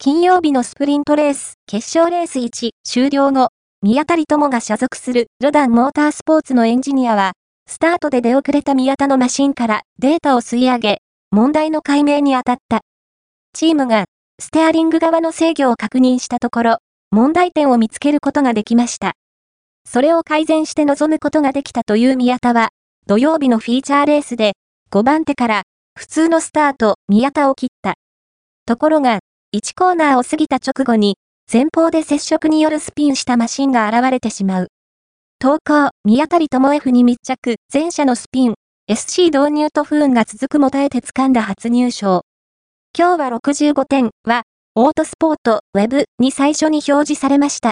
金曜日のスプリントレース、決勝レース1終了後、宮谷友が所属するロダンモータースポーツのエンジニアは、スタートで出遅れた宮田のマシンからデータを吸い上げ、問題の解明に当たった。チームが、ステアリング側の制御を確認したところ、問題点を見つけることができました。それを改善して臨むことができたという宮田は、土曜日のフィーチャーレースで、5番手から、普通のスタート、宮田を切った。ところが、1コーナーを過ぎた直後に、前方で接触によるスピンしたマシンが現れてしまう。投稿、宮谷智 F に密着、前者のスピン、SC 導入と不運が続くも耐えて掴んだ初入賞。今日は65点は、オートスポート、ウェブに最初に表示されました。